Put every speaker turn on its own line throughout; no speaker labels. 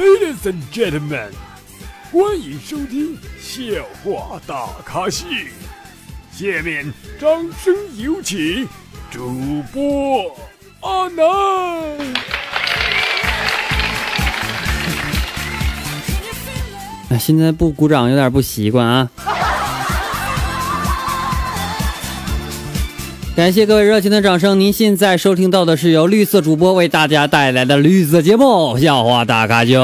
Ladies and gentlemen，欢迎收听笑话大咖秀。下面掌声有请主播阿南。
哎，现在不鼓掌有点不习惯啊！感谢各位热情的掌声。您现在收听到的是由绿色主播为大家带来的绿色节目《笑话大咖秀》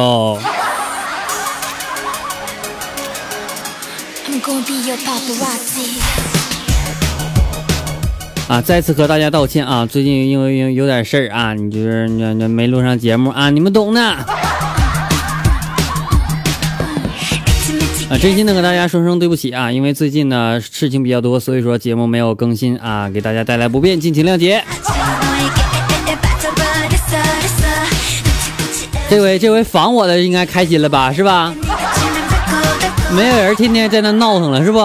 啊！再次和大家道歉啊！最近因为有有点事儿啊，你就是你你没录上节目啊，你们懂的。啊，真心的跟大家说声对不起啊，因为最近呢事情比较多，所以说节目没有更新啊，给大家带来不便，敬请谅解。这回这回防我的应该开心了吧，是吧？没有人天天在那闹腾了，是不？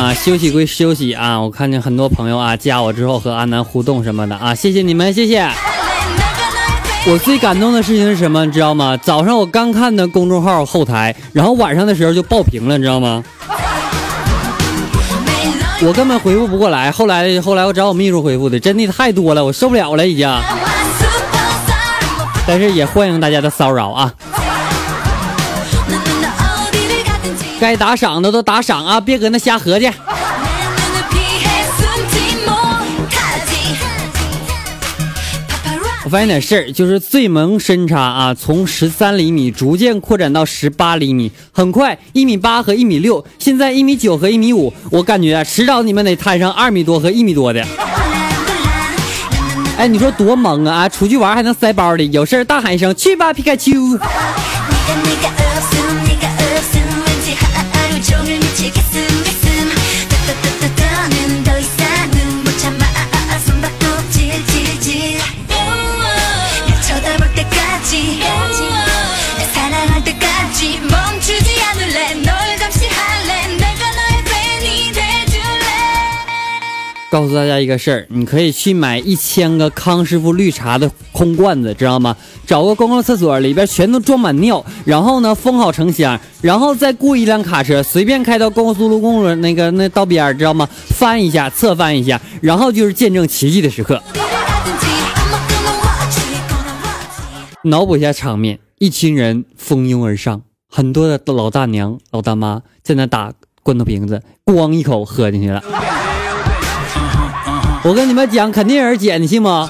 啊，休息归休息啊，我看见很多朋友啊加我之后和阿南互动什么的啊，谢谢你们，谢谢。我最感动的事情是什么？你知道吗？早上我刚看的公众号后台，然后晚上的时候就爆屏了，你知道吗？我根本回复不过来，后来后来我找我秘书回复的，真的太多了，我受不了了已经。但是也欢迎大家的骚扰啊！该打赏的都打赏啊，别搁那瞎合计。发现点事儿，就是最萌身差啊，从十三厘米逐渐扩展到十八厘米，很快一米八和一米六，现在一米九和一米五，我感觉啊，迟早你们得摊上二米多和一米多的。哎，你说多萌啊！出去玩还能塞包里，有事大喊一声去吧，皮卡丘。告诉大家一个事儿，你可以去买一千个康师傅绿茶的空罐子，知道吗？找个公共厕所里边全都装满尿，然后呢封好成箱，然后再雇一辆卡车，随便开到高速路公路那个那道边，知道吗？翻一下，侧翻一下，然后就是见证奇迹的时刻。脑补一下场面，一群人蜂拥而上，很多的老大娘、老大妈在那打罐头瓶子，咣一口喝进去了。我跟你们讲，肯定有人捡，你信吗？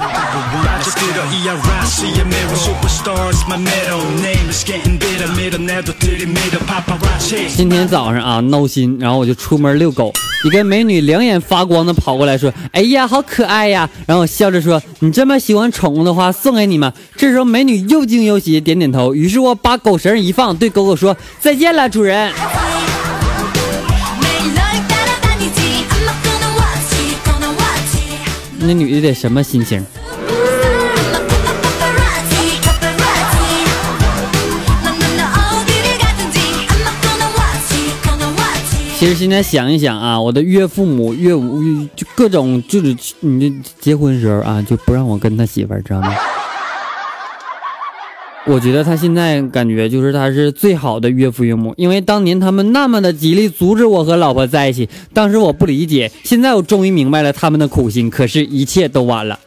今天早上啊，闹心，然后我就出门遛狗，一个美女两眼发光的跑过来说：“哎呀，好可爱呀！”然后我笑着说：“你这么喜欢宠物的话，送给你们。”这时候美女又惊又喜，点点头。于是我把狗绳一放，对狗狗说：“再见了，主人。”那女的得什么心情？其实现在想一想啊，我的岳父母、岳母就各种就是你结婚时候啊，就不让我跟他媳妇儿，知道吗？我觉得他现在感觉就是他是最好的岳父岳母，因为当年他们那么的极力阻止我和老婆在一起，当时我不理解，现在我终于明白了他们的苦心，可是，一切都晚了。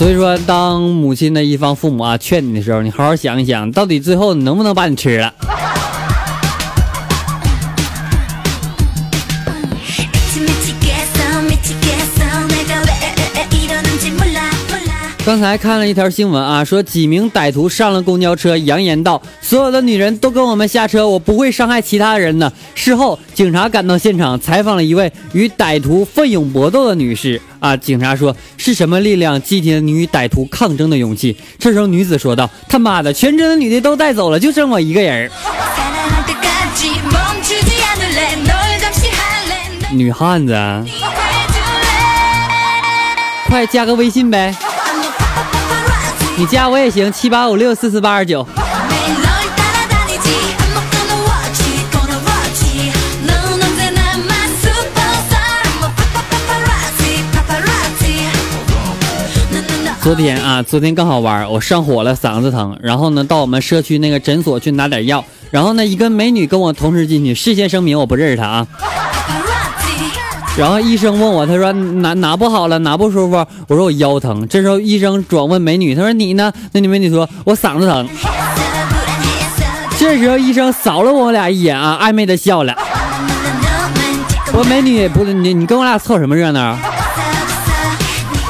所以说，当母亲的一方父母啊劝你的时候，你好好想一想，到底最后能不能把你吃了。刚才看了一条新闻啊，说几名歹徒上了公交车，扬言道：“所有的女人都跟我们下车，我不会伤害其他人的。”事后，警察赶到现场，采访了一位与歹徒奋勇搏斗的女士啊。警察说：“是什么力量激起了你与歹徒抗争的勇气？”这时候，女子说道：“他妈的，全车的女的都带走了，就剩我一个人。”女汉子，快加个微信呗。你加我也行七八五六四四八二九。昨天啊昨天刚好玩我上火了嗓子疼然后呢到我们社区那个诊所去拿点药然后呢一个美女跟我同时进去事先声明我不认识她啊。然后医生问我，他说哪哪不好了，哪不舒服？我说我腰疼。这时候医生转问美女，他说你呢？那女美女说，我嗓子疼。这时候医生扫了我俩一眼啊，暧昧的笑了。我美女不是你，你跟我俩凑什么热闹？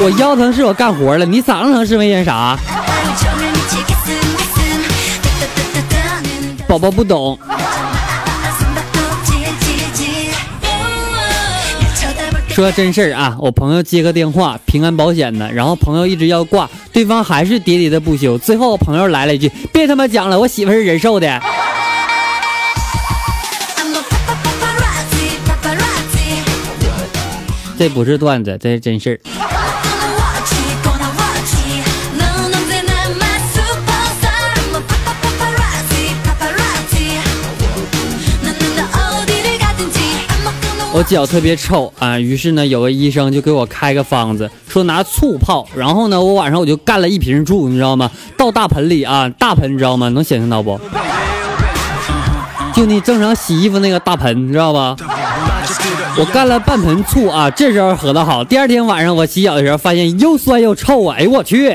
我腰疼是我干活了，你嗓子疼是为因啥？宝宝不懂。说真事儿啊，我朋友接个电话，平安保险的，然后朋友一直要挂，对方还是喋喋的不休，最后朋友来了一句：“别他妈讲了，我媳妇是人寿的。”这不是段子，这是真事儿。我脚特别臭啊，于是呢，有个医生就给我开个方子，说拿醋泡。然后呢，我晚上我就干了一瓶醋，你知道吗？倒大盆里啊，大盆你知道吗？能想象到不？就你正常洗衣服那个大盆，你知道吧？我干了半盆醋啊，这时候喝的好。第二天晚上我洗脚的时候，发现又酸又臭啊！哎呦我去！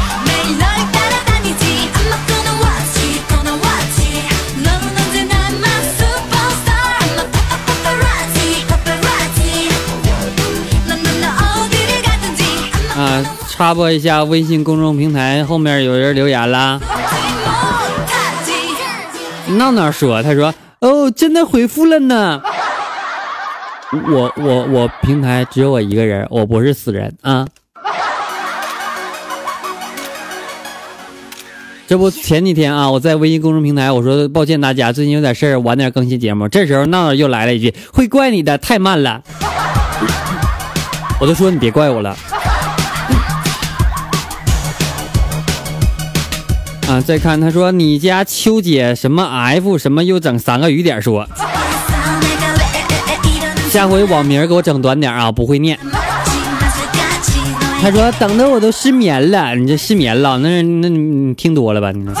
插播一下，微信公众平台后面有人留言啦。闹闹说：“他说哦，真的回复了呢。我我我平台只有我一个人，我不是死人啊。这不前几天啊，我在微信公众平台我说抱歉大家，最近有点事儿，晚点更新节目。这时候闹闹又来了一句：会怪你的，太慢了。我都说你别怪我了。”啊！再看，他说你家秋姐什么 F 什么又整三个雨点说，下回网名给我整短点啊，不会念。他说等的我都失眠了，你这失眠了，那那你听多了吧你说。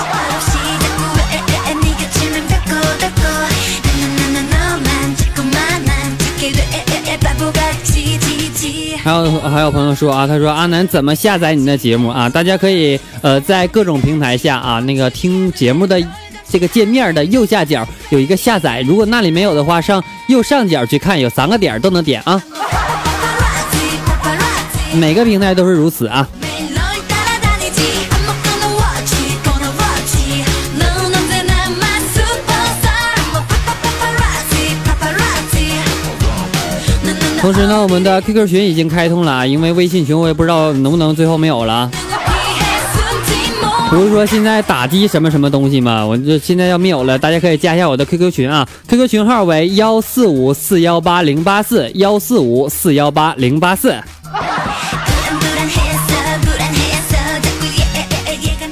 还有还有朋友说啊，他说阿南怎么下载你的节目啊？大家可以呃在各种平台下啊那个听节目的这个界面的右下角有一个下载，如果那里没有的话，上右上角去看，有三个点都能点啊。每个平台都是如此啊。同时呢，我们的 QQ 群已经开通了啊，因为微信群我也不知道能不能最后没有了。不是说现在打击什么什么东西吗？我就现在要没有了，大家可以加一下我的 QQ 群啊，QQ 群号为幺四五四幺八零八四幺四五四幺八零八四。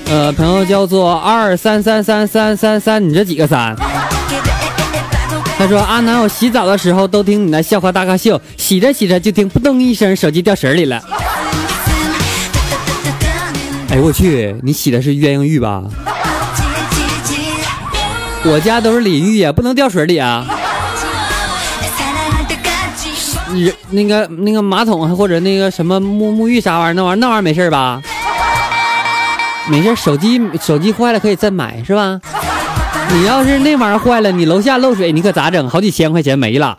呃，朋友叫做二三三三三三三，你这几个三？他说：“阿南，我洗澡的时候都听你的笑话大咖秀，洗着洗着就听扑通一声，手机掉水里了。哎呦我去，你洗的是鸳鸯浴吧？我家都是淋浴呀，不能掉水里啊。你那个那个马桶或者那个什么沐沐浴啥玩意儿，那玩意儿那玩意儿没事吧？没事，手机手机坏了可以再买是吧？”你要是那玩意儿坏了，你楼下漏水，你可咋整？好几千块钱没了，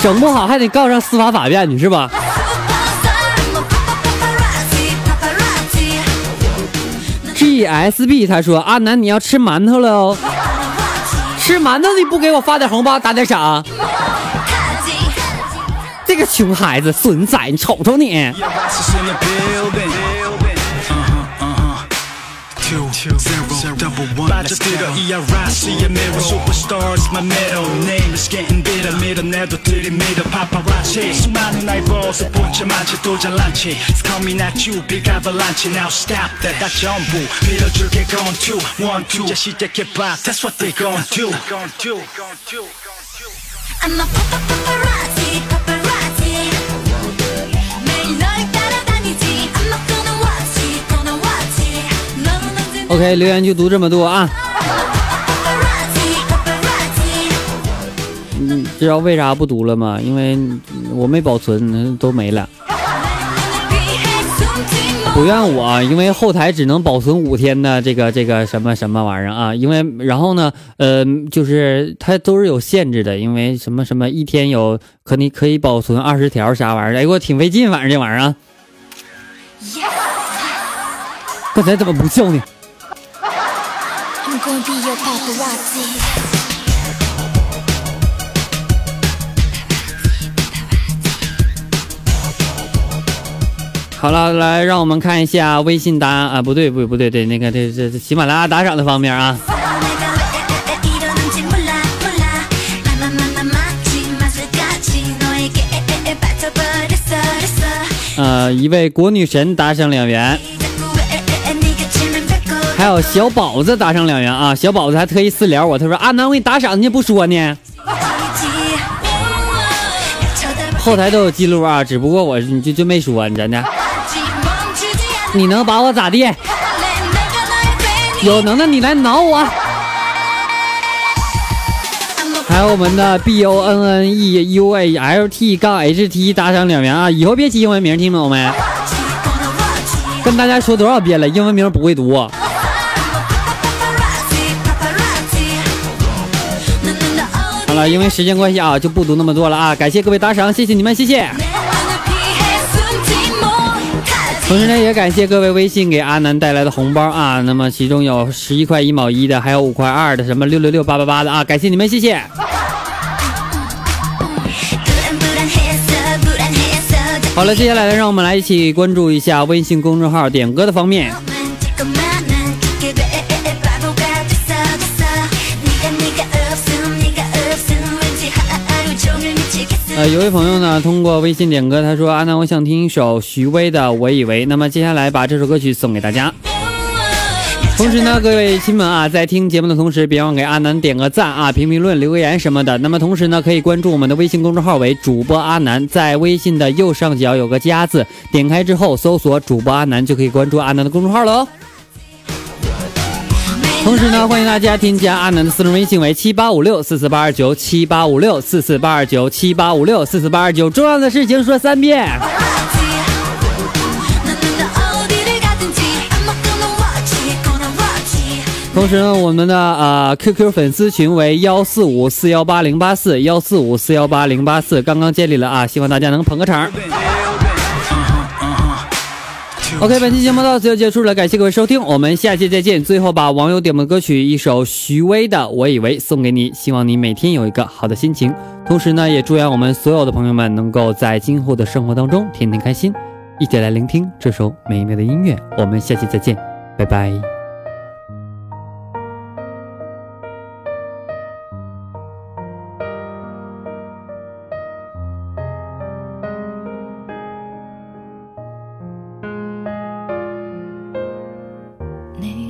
整不好还得告上司法法院去，是吧？G S B 他说：“阿南，你要吃馒头了哦，吃馒头你不给我发点红包，打点赏？这个熊孩子，损仔，你瞅瞅你。”
two, zero, double one. 빠져들어 이 RIC의 mirror. Superstar is my middle name. is getting bitter. 밀어내도 들이밀어 paparazzi. 수많은 eyeballs 본체만 채도 잘난 채. It's coming at you, big avalanche. Now stop that. 다 전부 밀어줄게 gone two, one, two. 이제 시작해봐. That's what they gon' do.
I'm a paparazzi,
OK，留言就读这么多啊。你知道为啥不读了吗？因为我没保存，都没了。不怨我，因为后台只能保存五天的这个这个什么什么玩意儿啊。因为然后呢，呃，就是它都是有限制的，因为什么什么一天有可你可以保存二十条啥玩意儿。哎，我挺费劲，反正这玩意儿。刚才怎么不叫呢？好了来让我们看一下微信答啊不对不对不对对那个这这喜马拉雅打赏的方面啊。呃一位国女神打赏两元。还有小宝子打赏两元啊，小宝子还特意私聊我，他说阿南，我给你打赏，你不说呢？后台都有记录啊，只不过我你就就没说，你真的，你能把我咋地？有能耐你来挠我。还有我们的 b o n n e u a l t 杠 h t 打赏两元啊，以后别起英文名，听懂没？跟大家说多少遍了，英文名不会读。因为时间关系啊就不读那么多了啊感谢各位打赏谢谢你们谢谢。同时呢也感谢各位微信给阿南带来的红包啊那么其中有十一块一毛一的还有五块二的什么六六六八八八的啊感谢你们谢谢。好了接下来让我们来一起关注一下微信公众号点歌的方面。呃，有位朋友呢，通过微信点歌，他说：“阿南，我想听一首徐威的《我以为》。”那么接下来把这首歌曲送给大家。同时呢，各位亲们啊，在听节目的同时，别忘给阿南点个赞啊，评评论、留个言什么的。那么同时呢，可以关注我们的微信公众号为主播阿南，在微信的右上角有个加字，点开之后搜索主播阿南，就可以关注阿南的公众号了哦。同时呢欢迎大家添加阿南的私人微信为七八五六四四八二九七八五六四四八二九七八五六四四八二九。重要的事情说三遍。同时呢我们的啊 qq 粉丝群为幺四五四幺八零八四幺四五四幺八零八四。刚刚建立了啊希望大家能捧个场 OK，本期节目到此就结束了，感谢各位收听，我们下期再见。最后把网友点播歌曲一首徐巍的《我以为》送给你，希望你每天有一个好的心情。同时呢，也祝愿我们所有的朋友们能够在今后的生活当中天天开心。一起来聆听这首美妙的音乐，我们下期再见，拜拜。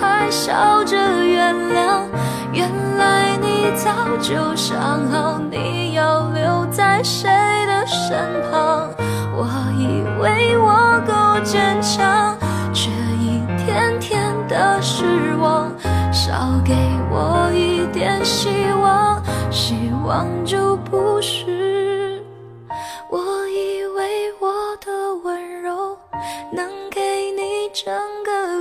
还笑着原谅。原来你早就想好你要留在谁的身旁。我以为我够坚强，却一天天的失望。少给我一点希望，希望就不是。我以为我的温柔能给你整个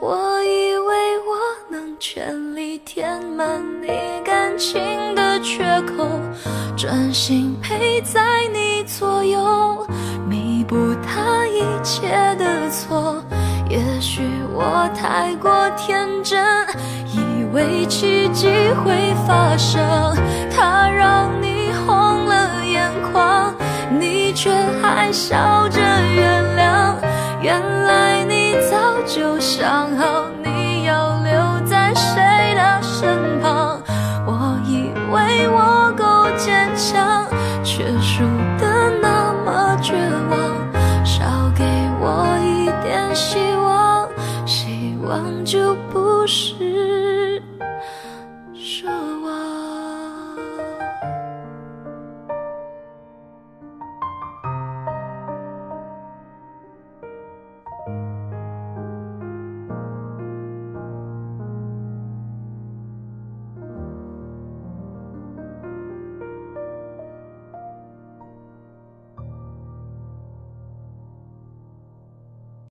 我以为我能全力填满你感情的缺口，专心陪在你左右，弥补他一切的错。也许我太过天真，以为奇迹会发生。他让你红了眼眶，你却还笑着原谅。原来你。早就想好你要留在谁的身旁，我以为我够坚强，却输得那么绝望。少给我一点希望，希望就。